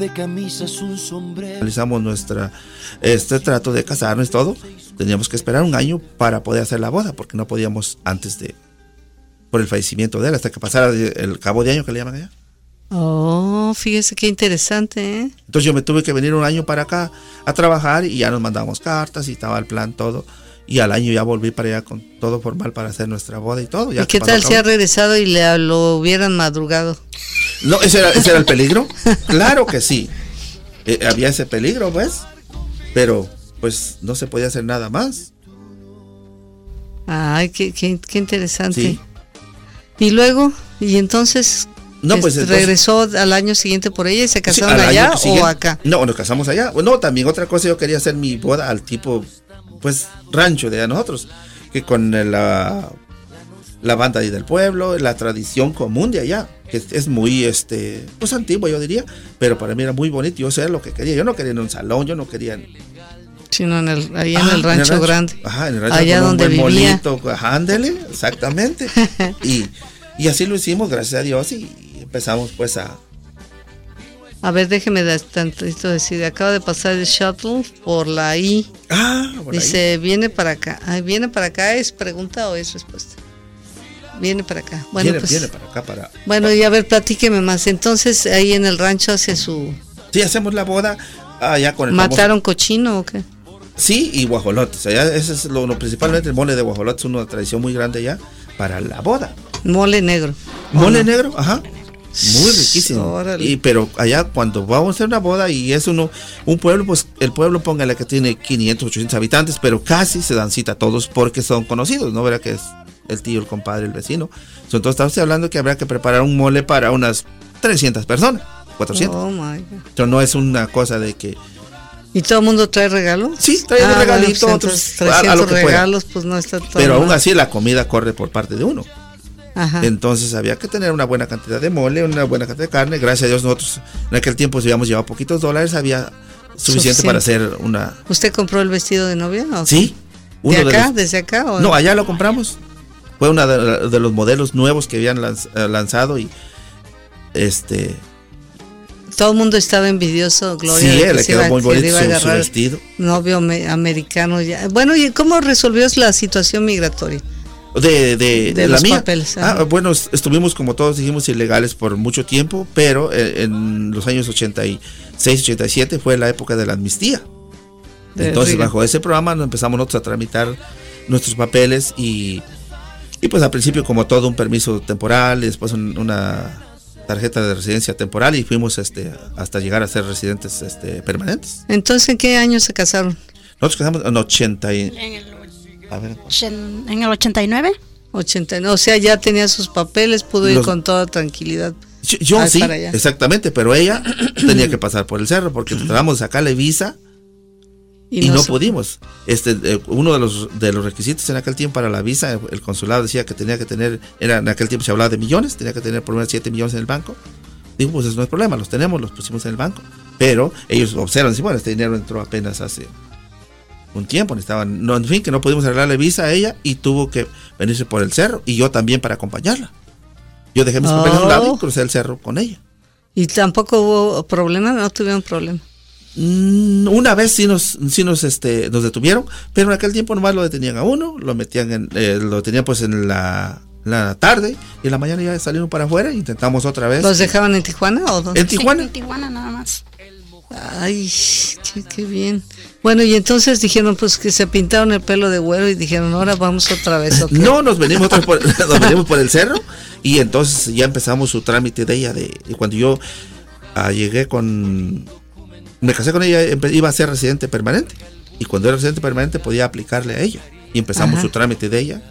de camisas, un sombrero. Realizamos nuestra, este trato de casarnos y todo. Teníamos que esperar un año para poder hacer la boda, porque no podíamos antes de, por el fallecimiento de él, hasta que pasara el cabo de año que le llaman allá. Oh, fíjese qué interesante, ¿eh? Entonces yo me tuve que venir un año para acá a trabajar y ya nos mandamos cartas y estaba el plan todo. Y al año ya volví para allá con todo formal para hacer nuestra boda y todo. ¿Y qué tal si ha regresado y le lo hubieran madrugado? No, ese era, ese era el peligro. Claro que sí. Eh, había ese peligro, pues. Pero, pues, no se podía hacer nada más. Ay, qué, qué, interesante. Y luego, y entonces, no, pues regresó al año siguiente por ella y se casaron allá o acá. No, nos casamos allá. No, también otra cosa, yo quería hacer mi boda al tipo, pues, rancho de nosotros, que con la, la banda del pueblo, la tradición común de allá que es muy, este, pues antiguo yo diría, pero para mí era muy bonito, yo sé lo que quería, yo no quería en un salón, yo no quería... Sino en el, ahí en, el rancho grande. Ajá, en el rancho allá donde un buen vivía. ajá, ándele, exactamente. y, y así lo hicimos, gracias a Dios, y empezamos pues a, a ver, déjeme tantito decir. Acaba de pasar el shuttle por la I. Ah, Dice, viene para acá. ¿Viene para acá? ¿Es pregunta o es respuesta? Viene para acá. Bueno, viene, pues, para acá para. Bueno, y a ver, platíqueme más. Entonces, ahí en el rancho hace su Sí, hacemos la boda allá con el famoso- ¿Mataron cochino o qué? Sí, y guajolotes. Allá ese es lo, lo- principalmente el mole de guajolotes, una tradición muy grande allá para la boda. Mole negro. Mole negro, ajá. Muy riquísimo. Órale. Y pero allá cuando vamos a hacer una boda y es uno un pueblo, pues el pueblo póngale que tiene 500, 800 habitantes, pero casi se dan cita a todos porque son conocidos, ¿no? Verá que es el tío, el compadre, el vecino. Entonces estamos hablando que habrá que preparar un mole para unas 300 personas, 400. Oh my God. Entonces no es una cosa de que ¿Y todo el mundo trae regalos? Sí, trae un Ah, regalito, bueno, otros, pues, a- a 300 lo que pueda. regalos, pues no está todo pero aún mal. así la comida corre por parte de uno. Ajá. Entonces había que tener una buena cantidad de mole, una buena cantidad de carne. Gracias a Dios nosotros en aquel tiempo si habíamos llevado poquitos dólares, había suficiente, Suficiente. para hacer una... ¿Usted compró el vestido de novia? o? Sí. ¿De acá? los- ¿Desde acá? O No, allá lo compramos. Fue uno de, de los modelos nuevos que habían lanz- eh, lanzado y este... Todo el mundo estaba envidioso, Gloria. sí, de que le quedó iba- muy bonito su, su vestido. Novio me- americano ya. Bueno, ¿y cómo resolvió la situación migratoria? De, de, De la los mía. papeles, Ah, bueno, est- estuvimos como todos dijimos ilegales por mucho tiempo, pero eh, en los años 86, 87 fue la época de la amnistía. De Entonces, Reagan. bajo ese programa nos empezamos nosotros a tramitar nuestros papeles y, y pues al principio como todo un permiso temporal y después un- una tarjeta de residencia temporal y fuimos este hasta llegar a ser residentes este permanentes. Entonces, ¿en qué año se casaron? Nosotros casamos en 80 y, En el, a ver, en el 89. 89. O sea, ya tenía sus papeles, pudo ir con toda tranquilidad. Yo, yo sí, para allá. exactamente, pero ella tenía que pasar por el cerro porque tratamos de sacarle visa y, no, pudimos. Este, eh, uno de los de los requisitos en aquel tiempo para la visa, el, el consulado decía que tenía que tener, era en aquel tiempo se hablaba de millones, tenía que tener por lo menos 7 millones en el banco. Digo, pues eso no es problema, los tenemos, los pusimos en el banco. Pero ellos observan, dicen, bueno, este dinero entró apenas hace un tiempo, necesitaban, no, en fin, que no pudimos arreglarle visa a ella y tuvo que venirse por el cerro y yo también para acompañarla. Yo dejé mis papeles a un lado Oh. y crucé el cerro con ella. Y tampoco hubo problema, no tuvieron problema. Mm, Una vez sí nos, sí nos, este, nos detuvieron, pero en aquel tiempo nomás lo detenían a uno, lo metían en, eh, lo tenían pues en la, la tarde y en la mañana ya salieron para afuera, intentamos otra vez. ¿Los dejaban en Tijuana o dónde? en Tijuana. Sí, en Tijuana nada más. Ay, qué, qué bien. Bueno, y entonces dijeron pues que se pintaron el pelo de güero y dijeron, ahora vamos otra vez. ¿ok? No, nos venimos, otra vez por, nos venimos por el cerro y entonces ya empezamos su trámite de ella. De, y cuando yo ah, llegué con. Me casé con ella, iba a ser residente permanente. Y cuando era residente permanente podía aplicarle a ella. Y empezamos Ajá. su trámite de ella.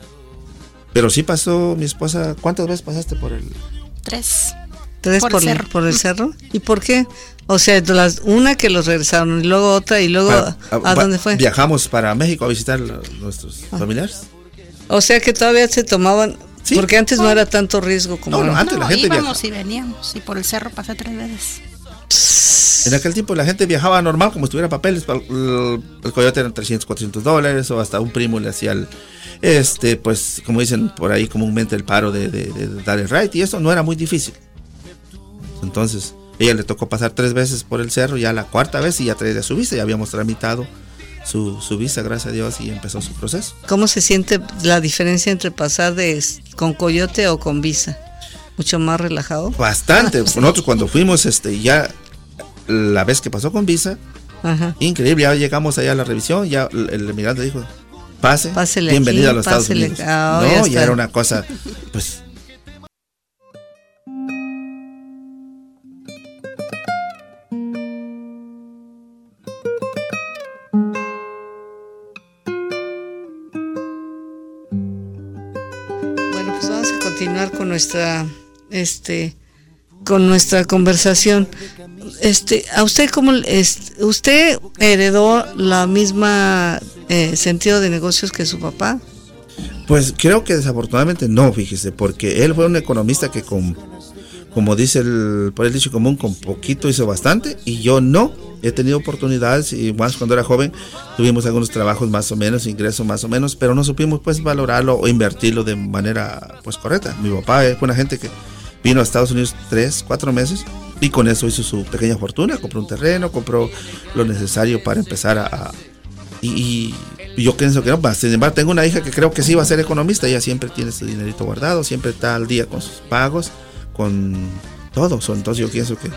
Pero sí pasó mi esposa. ¿Cuántas veces pasaste por el.? Tres. Tres Por por, el el, cerro. por el cerro. ¿Y por qué? O sea, las, una que los regresaron y luego otra y luego para- ¿a, va- dónde fue? Viajamos para México a visitar a nuestros familiares. O sea que todavía se tomaban, Sí. porque antes no era tanto riesgo como No. Antes la gente íbamos y veníamos. Y por el cerro pasé tres veces. En aquel tiempo la gente viajaba normal como si tuviera papeles. El, el coyote eran 300, 400 dólares o hasta un primo le hacía el, este, pues como dicen por ahí comúnmente el paro de, de- de dar el right y eso no era muy difícil. Entonces ella le tocó pasar tres veces por el cerro, ya la cuarta vez y ya traía su visa, ya habíamos tramitado su, su visa, gracias a Dios, y empezó su proceso. ¿Cómo se siente la diferencia entre pasar de con coyote o con visa? Mucho más relajado. Bastante. Nosotros cuando fuimos, este, ya la vez que pasó con visa, Ajá. Increíble, ya llegamos allá a la revisión, ya el, emigrante dijo, pase, bienvenido a los Estados Unidos. oh, no, ya era una cosa, pues, nuestra este con nuestra conversación. Este, a usted cómo es, usted heredó la misma eh, sentido de negocios que su papá? pues creo que desafortunadamente no, fíjese, porque él fue un economista que con, como dice el, por el dicho común, con poquito hizo bastante, y yo no. He tenido oportunidades y más cuando era joven tuvimos algunos trabajos más o menos, ingresos más o menos, pero no supimos pues valorarlo o invertirlo de manera pues correcta. Mi papá fue una gente que vino a Estados Unidos tres, cuatro meses y con eso hizo su pequeña fortuna, compró un terreno, compró lo necesario para empezar a... a- y, y yo pienso que no, más, sin embargo tengo una hija que creo que sí va a ser economista, ella siempre tiene su dinerito guardado, siempre está al día con sus pagos, con todo, So, entonces yo pienso que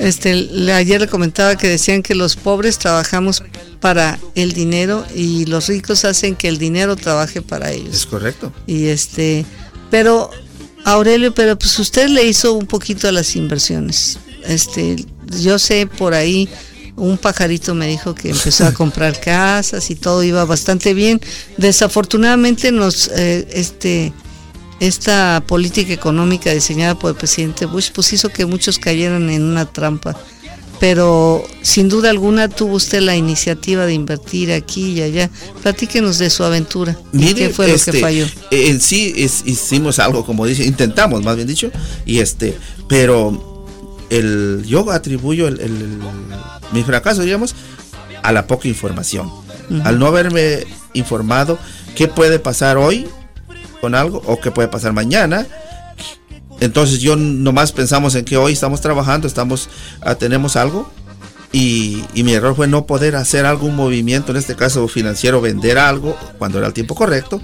Este, le- ayer le comentaba que decían que los pobres trabajamos para el dinero y los ricos hacen que el dinero trabaje para ellos. Es correcto. Y este, pero Aurelio, pero pues usted le hizo un poquito a las inversiones. Este, yo sé por ahí un pajarito me dijo que empezó a comprar casas y todo iba bastante bien. Desafortunadamente nos eh, este esta política económica diseñada por el presidente Bush pues hizo que muchos cayeran en una trampa. Pero sin duda alguna tuvo usted la iniciativa de invertir aquí y allá. Platíquenos de su aventura. ¿Y Mire, ¿Qué fue lo este, que falló? eh, En sí es- hicimos algo, como dice, intentamos, más bien dicho, y este, pero el, yo atribuyo el, el- el- mi fracaso, digamos, a la poca información. Al no haberme informado qué puede pasar hoy con algo o qué puede pasar mañana. Entonces yo nomás pensamos en que hoy estamos trabajando, estamos, ah, tenemos algo y, y mi error fue no poder hacer algún movimiento, en este caso financiero, vender algo cuando era el tiempo correcto.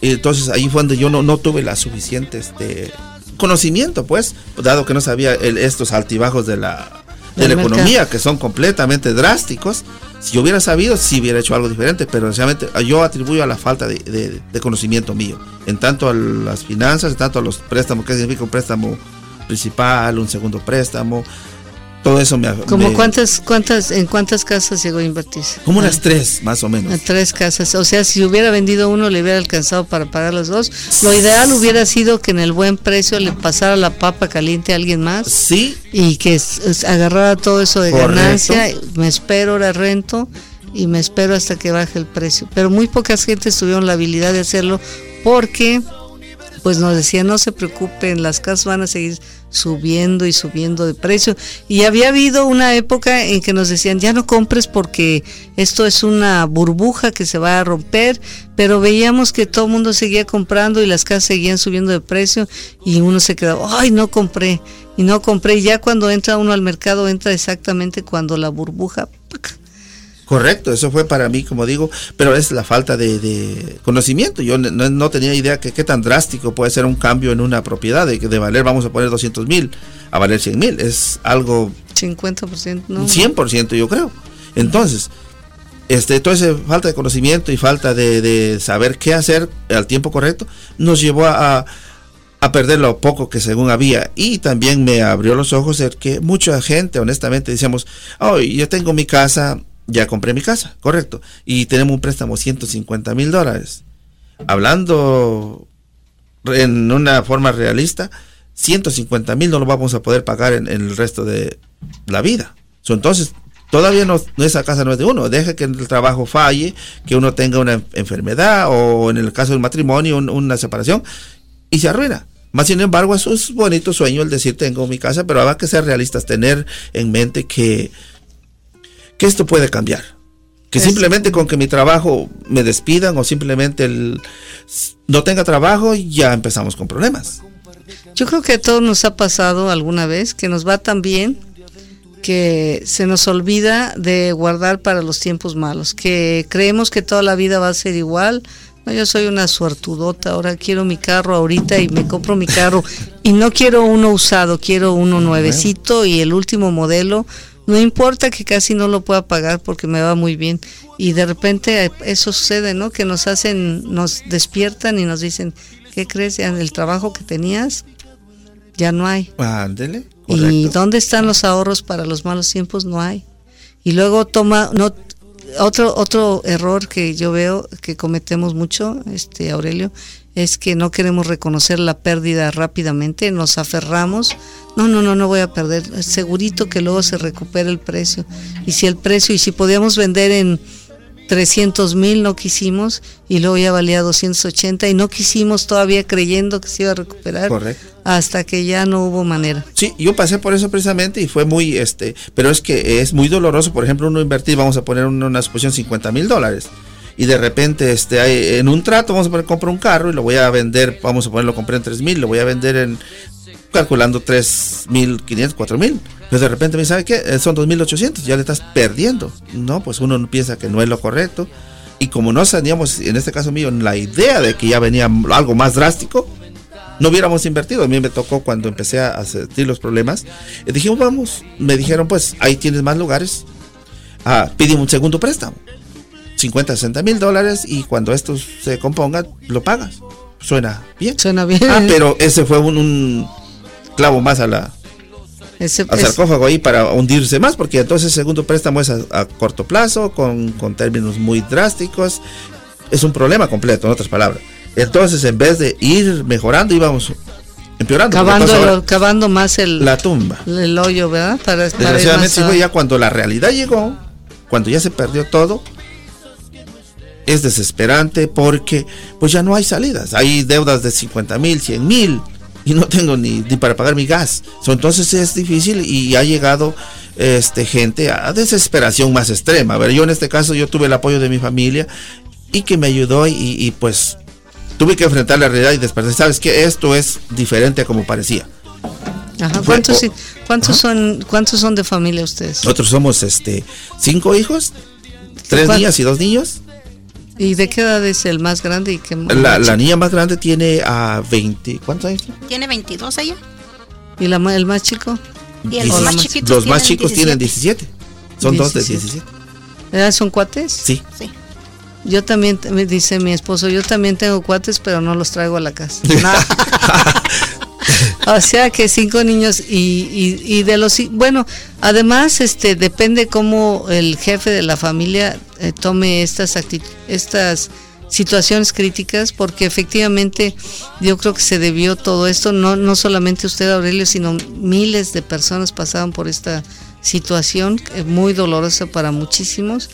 Y entonces ahí fue donde yo no, no tuve la suficiente este, conocimiento, pues, dado que no sabía el- estos altibajos de la, de la economía, que son completamente drásticos. Si yo hubiera sabido, sí hubiera hecho algo diferente, pero realmente yo atribuyo a la falta de, de- de conocimiento mío, en tanto a las finanzas, en tanto a los préstamos, qué significa un préstamo principal, un segundo préstamo, todo eso me... ¿Como me- cuántas, cuántas, en cuántas casas llegó a invertirse? Como unas tres, más o menos. En tres casas. O sea, si hubiera vendido uno, le hubiera alcanzado para pagar las dos. Lo ideal hubiera sido que en el buen precio le pasara la papa caliente a alguien más Sí, y que agarrara todo eso de Correcto. ganancia. Me espero, ahora rento y me espero hasta que baje el precio. Pero muy pocas gentes tuvieron la habilidad de hacerlo porque pues nos decían no se preocupen, las casas van a seguir subiendo y subiendo de precio. Y había habido una época en que nos decían ya no compres porque esto es una burbuja que se va a romper, pero veíamos que todo el mundo seguía comprando y las casas seguían subiendo de precio y uno se quedaba, ay, no compré y no compré. Y ya cuando entra uno al mercado entra exactamente cuando la burbuja. Correcto, eso fue para mí, como digo, pero es la falta de, de conocimiento. Yo no, no tenía idea que qué tan drástico puede ser un cambio en una propiedad, de que de valer, vamos a poner 200 mil a valer 100 mil. Es algo 50%, ¿no? 100% yo creo. Entonces, este, toda esa falta de conocimiento y falta de, de saber qué hacer al tiempo correcto nos llevó a, a perder lo poco que según había. Y también me abrió los ojos el que mucha gente, honestamente, decíamos, oh, yo tengo mi casa, ya compré mi casa, correcto, y tenemos un préstamo 150 mil dólares. Hablando en una forma realista, 150 mil no lo vamos a poder pagar en, el resto de la vida. Entonces, todavía no, esa casa no es de uno. Deja que el trabajo falle, que uno tenga una enfermedad o en el caso del matrimonio, un, una separación y se arruina. Más sin embargo, es bonito sueño el decir tengo mi casa, pero habrá que ser realistas, tener en mente que, que esto puede cambiar. Que es simplemente con que mi trabajo me despidan o simplemente el, no tenga trabajo, ya empezamos con problemas. Yo creo que a todos nos ha pasado alguna vez que nos va tan bien que se nos olvida de guardar para los tiempos malos, que creemos que toda la vida va a ser igual. No, yo soy una suertudota, ahora quiero mi carro ahorita y me compro mi carro y no quiero uno usado, quiero uno nuevecito y el último modelo. No importa que casi no lo pueda pagar porque me va muy bien. Y de repente eso sucede, ¿no? Que nos hacen, nos despiertan y nos dicen, ¿qué crees? El trabajo que tenías ya no hay. Ándele. ¿Y dónde están los ahorros para los malos tiempos? No hay. Y luego toma, no, otro, otro error que yo veo que cometemos mucho, este Aurelio, es que no queremos reconocer la pérdida rápidamente, nos aferramos, no, no, no, no voy a perder, segurito que luego se recupera el precio. Y si el precio, y si podíamos vender en 300 mil, no quisimos, y luego ya valía 280 y no quisimos todavía creyendo que se iba a recuperar. Correcto. Hasta que ya no hubo manera. Sí, yo pasé por eso precisamente y fue muy, este, pero es que es muy doloroso, por ejemplo, uno invertir, vamos a poner una, una suposición 50 mil dólares y de repente este hay, en un trato vamos a poner compro un carro y lo voy a vender vamos a ponerlo compré en 3 mil lo voy a vender en calculando 3 mil 500 4 mil pero de repente me sabe que son 2.800 ya le estás perdiendo no pues uno piensa que no es lo correcto y como no teníamos en este caso mío la idea de que ya venía algo más drástico no hubiéramos invertido. A mí me tocó cuando empecé a sentir los problemas. Y dijimos, vamos, me dijeron, pues ahí tienes más lugares. Ah, un segundo préstamo. 50, 60 mil dólares y cuando esto se componga, lo pagas. Suena bien. Suena bien. Ah, pero ese fue un, un clavo más a la, Ese- al sarcófago ahí para hundirse más, porque entonces el segundo préstamo es a, a corto plazo, con, con términos muy drásticos. Es un problema completo, en otras palabras. Entonces, en vez de ir mejorando, íbamos empeorando. cavando, cavando más el, la tumba. el hoyo, ¿verdad? Para, para Desgraciadamente, sí a- ya cuando la realidad llegó, cuando ya se perdió todo, es desesperante porque pues ya no hay salidas. Hay deudas de 50 mil, 100 mil y no tengo ni, ni para pagar mi gas. So, entonces es difícil y ha llegado este gente a desesperación más extrema. A ver, yo en este caso yo tuve el apoyo de mi familia y que me ayudó y, y, pues tuve que enfrentar la realidad y despertar. Sabes que esto es diferente a como parecía. Ajá, Fue- ¿Cuántos, cuántos son cuántos son de familia ustedes? Nosotros somos este cinco hijos, tres ¿Cuál? niñas y dos niños. ¿Y de qué edad es el más grande y qué más La, niña más grande tiene a 20. ¿Cuántos años? Tiene 22 ella. ¿Y la, ma- el más chico? Y el más chiquitos Los más chicos tienen 17. 17. Son dos de 17. 17. ¿Eh, ¿Son cuates? Sí. Sí. Yo también, me dice mi esposo, yo también tengo cuates, pero no los traigo a la casa. o sea que cinco niños y, y, y de los... Bueno, además este depende cómo el jefe de la familia eh, tome estas, estas situaciones críticas, porque efectivamente yo creo que se debió todo esto, no, no solamente usted Aurelio, sino miles de personas pasaron por esta situación eh, muy dolorosa para muchísimos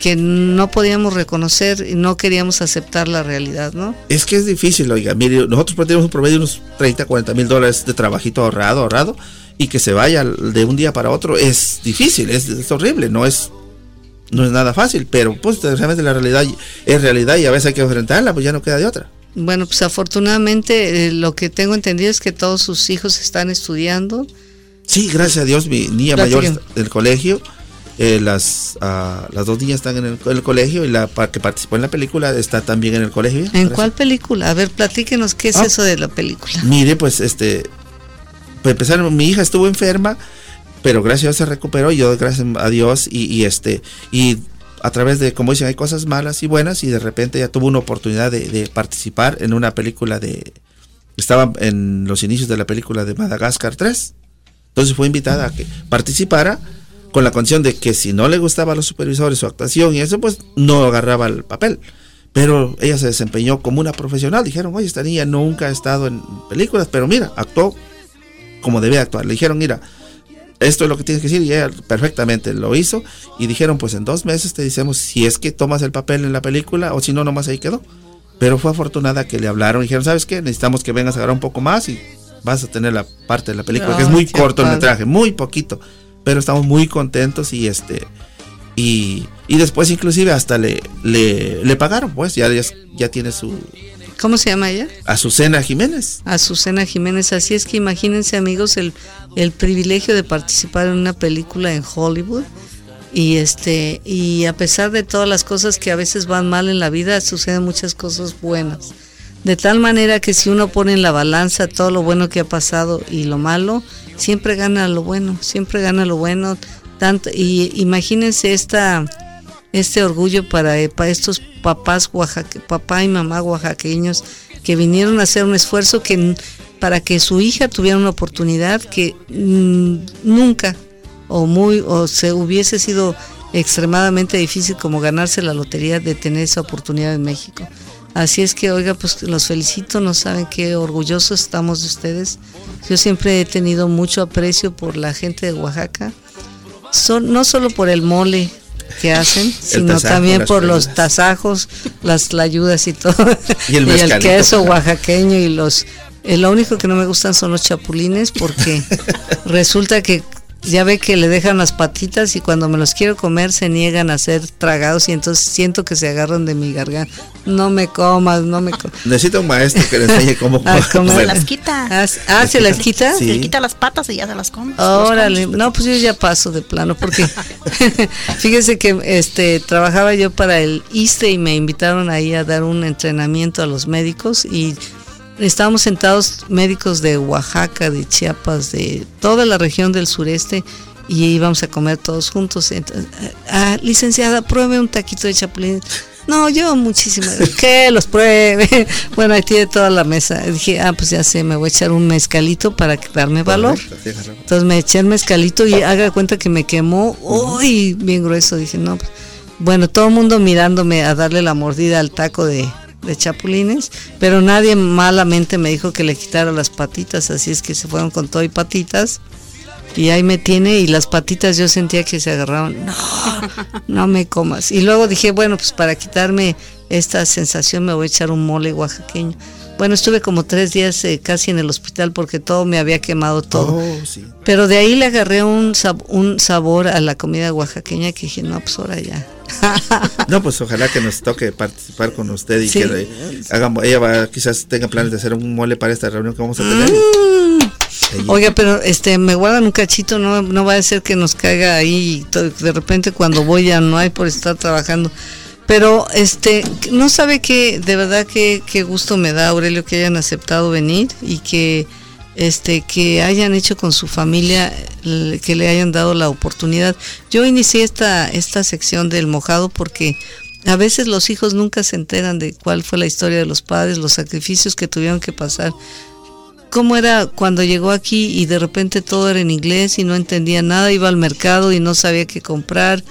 que no podíamos reconocer y no queríamos aceptar la realidad, ¿no? Es que es difícil, oiga. Mire, nosotros tenemos un promedio de unos 30, 40 mil dólares de trabajito ahorrado, ahorrado. Y que se vaya de un día para otro es difícil, es, es horrible, no es no es nada fácil, pero pues realmente la realidad es realidad y a veces hay que enfrentarla, pues ya no queda de otra. Bueno, pues afortunadamente eh, lo que tengo entendido es que todos sus hijos están estudiando. Sí, gracias a Dios, mi niña Platiquen. mayor está en el colegio. Eh, las, ah, las dos niñas están en el, en el colegio y la que participó en la película está también en el colegio. ¿En cuál película? A ver, platíquenos qué es Ah. eso de la película. Mire, pues este, para empezar, mi hija estuvo enferma, pero gracias a Dios se recuperó, y yo gracias a Dios y, y, este, y a través de, como dicen, hay cosas malas y buenas y de repente ya tuvo una oportunidad de, de participar en una película de, estaba en los inicios de la película de Madagascar 3, entonces fue invitada a que participara con la condición de que si no le gustaba a los supervisores su actuación y eso, pues no agarraba el papel. Pero ella se desempeñó como una profesional. Dijeron, oye, esta niña nunca ha estado en películas, pero mira, actuó como debía actuar. Le dijeron, mira, esto es lo que tienes que decir y ella perfectamente lo hizo. Y dijeron, pues en dos meses te decimos si es que tomas el papel en la película o si no, nomás ahí quedó. Pero fue afortunada que le hablaron y dijeron, ¿sabes qué? Necesitamos que vengas a agarrar un poco más y vas a tener la parte de la película, que es muy corto el metraje, muy poquito. Pero estamos muy contentos y este... Y, y después inclusive hasta le, le, le pagaron, pues ya, ya, ya tiene su... ¿Cómo se llama ella? Azucena Jiménez. Azucena Jiménez. Así es que imagínense amigos el, el privilegio de participar en una película en Hollywood y este y a pesar de todas las cosas que a veces van mal en la vida suceden muchas cosas buenas de tal manera que si uno pone en la balanza todo lo bueno que ha pasado y lo malo siempre gana lo bueno siempre gana lo bueno tanto y imagínense esta este orgullo para, eh, estos papás oaxaque, papá y mamá oaxaqueños que vinieron a hacer un esfuerzo que para que su hija tuviera una oportunidad que mm, nunca o muy o se hubiese sido extremadamente difícil como ganarse la lotería de tener esa oportunidad en México. Así es que, oiga, pues los felicito, no saben qué orgullosos estamos de ustedes. Yo siempre he tenido mucho aprecio por la gente de Oaxaca, Son- no solo por el mole que hacen, sino también por los tasajos, las layudas y todo. Y el mezcalito. queso oaxaqueño y los... eh, lo único que no me gustan son los chapulines porque resulta que ya ve que le dejan las patitas y cuando me los quiero comer se niegan a ser tragados y entonces siento que se agarran de mi garganta. No me comas, no me comas. Necesita un maestro que le enseñe cómo A Se comer. las quita. Ah, ah, ¿se las quita? Sí. Le quita las patas y ya se las come. Órale, no, pues yo ya paso de plano, porque fíjese que este trabajaba yo para el ISTE y me invitaron ahí a dar un entrenamiento a los médicos y estábamos sentados médicos de Oaxaca, de Chiapas, de toda la región del sureste y íbamos a comer todos juntos. Entonces, ah, licenciada, pruebe un taquito de chapulines. No, yo muchísimo. Que los pruebe. Bueno, ahí tiene toda la mesa. Dije, ah, pues ya sé, me voy a echar un mezcalito para darme valor. Entonces me eché el mezcalito y haga cuenta que me quemó. Uy, bien grueso. Dije, no, pues, bueno, todo el mundo mirándome a darle la mordida al taco de, de chapulines, pero nadie malamente me dijo que le quitara las patitas, así es que se fueron con todo y patitas. Y ahí me tiene y las patitas yo sentía que se agarraban. No, no me comas. Y luego dije, bueno, pues para quitarme esta sensación me voy a echar un mole oaxaqueño. Bueno, estuve como tres días eh, casi en el hospital porque todo me había quemado todo. Oh, sí. Pero de ahí le agarré un, sab- un sabor a la comida oaxaqueña que dije, no, pues ahora ya. No, pues ojalá que nos toque participar con usted y Sí. que le hagamos, ella va, quizás tenga planes de hacer un mole para esta reunión que vamos a tener. Mm. Oiga, pero este, me guardan un cachito, no, no va a ser que nos caiga ahí de repente cuando voy ya no hay por estar trabajando. Pero este, no sabe que de verdad que qué gusto me da Aurelio que hayan aceptado venir y que este que hayan hecho con su familia que le hayan dado la oportunidad. Yo inicié esta esta sección del mojado porque a veces los hijos nunca se enteran de cuál fue la historia de los padres, los sacrificios que tuvieron que pasar cómo era cuando llegó aquí y de repente todo era en inglés y no entendía nada, iba al mercado y no sabía qué comprar.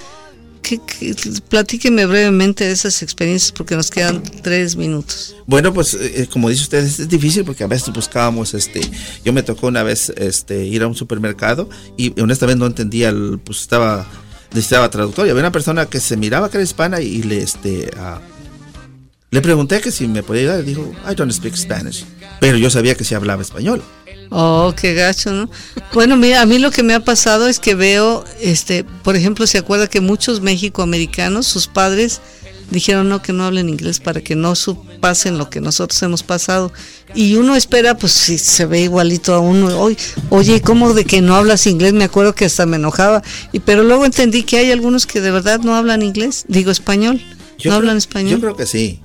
¿Qué, qué- platíqueme brevemente de esas experiencias porque nos quedan tres minutos. Bueno, pues eh, como dice usted, es, difícil porque a veces buscábamos, este, yo me tocó una vez este, ir a un supermercado y honestamente no entendía, el, pues estaba, necesitaba traductor y había una persona que se miraba que era hispana y le, este, ah, le pregunté que si me podía ayudar y dijo, I don't speak Spanish, pero yo sabía que sí hablaba español. Oh, qué gacho, ¿no? Bueno, mira, a mí lo que me ha pasado es que veo, este, por ejemplo, se acuerda que muchos mexicoamericanos, sus padres dijeron no que no hablen inglés para que no pasen lo que nosotros hemos pasado y uno espera pues si se ve igualito a uno oye, oye cómo de que no hablas inglés me acuerdo que hasta me enojaba y pero luego entendí que hay algunos que de verdad no hablan inglés digo español Yo no creo- hablan español Yo creo que sí,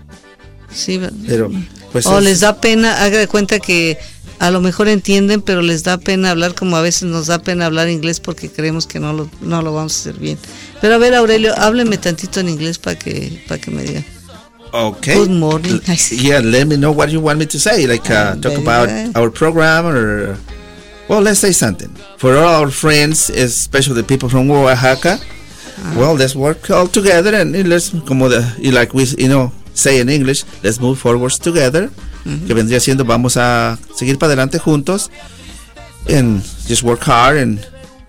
sí pero pues o es- les da pena, haga de cuenta que a lo mejor entienden, pero les da pena hablar como a veces nos da pena hablar inglés porque creemos que no lo, no lo vamos a hacer bien. Pero a ver, Aurelio, hábleme tantito en inglés para que, para que me diga. Okay. Good morning. Yeah, let me know what you want me to say. Like uh, talk about our program or well, let's say something for all our friends, especially the people from Oaxaca. Well, let's work all together and let's como the like we you know say in English, let's move forwards together. Que vendría siendo vamos a seguir para adelante juntos and just work hard and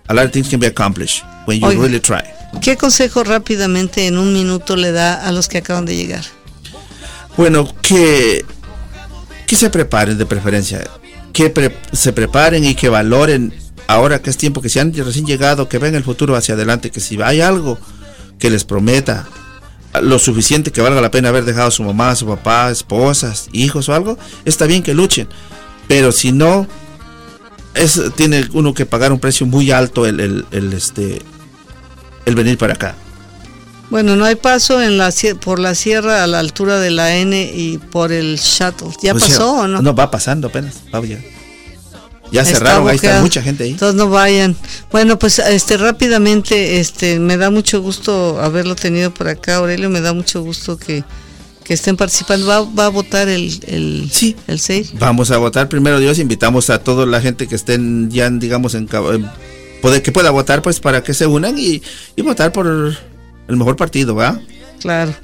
a lot of things can be accomplished when you Oiga. really try. ¿Qué consejo rápidamente en un minuto le da a los que acaban de llegar? Bueno, que, que se preparen de preferencia, que pre- se preparen y que valoren ahora que es tiempo que se han recién llegado, que ven el futuro hacia adelante, que si hay algo que les prometa lo suficiente que valga la pena haber dejado a su mamá, a su papá, esposas, hijos o algo, está bien que luchen, pero si no, es, tiene uno que pagar un precio muy alto el, el, el, este, el venir para acá. Bueno, no hay paso en la por la sierra a la altura de la N y por el shuttle. ¿Ya O sea, pasó o no? No, va pasando apenas. va ya. Ya cerraron, ahí está mucha gente ahí. Entonces no vayan. Bueno, pues este rápidamente, este, me da mucho gusto haberlo tenido por acá, Aurelio, me da mucho gusto que, que estén participando. ¿Va, va a votar el, el, Sí. el 6? Vamos a votar primero Dios, invitamos a toda la gente que estén ya digamos en, en poder que pueda votar pues para que se unan y, y votar por el mejor partido, ¿va? Claro.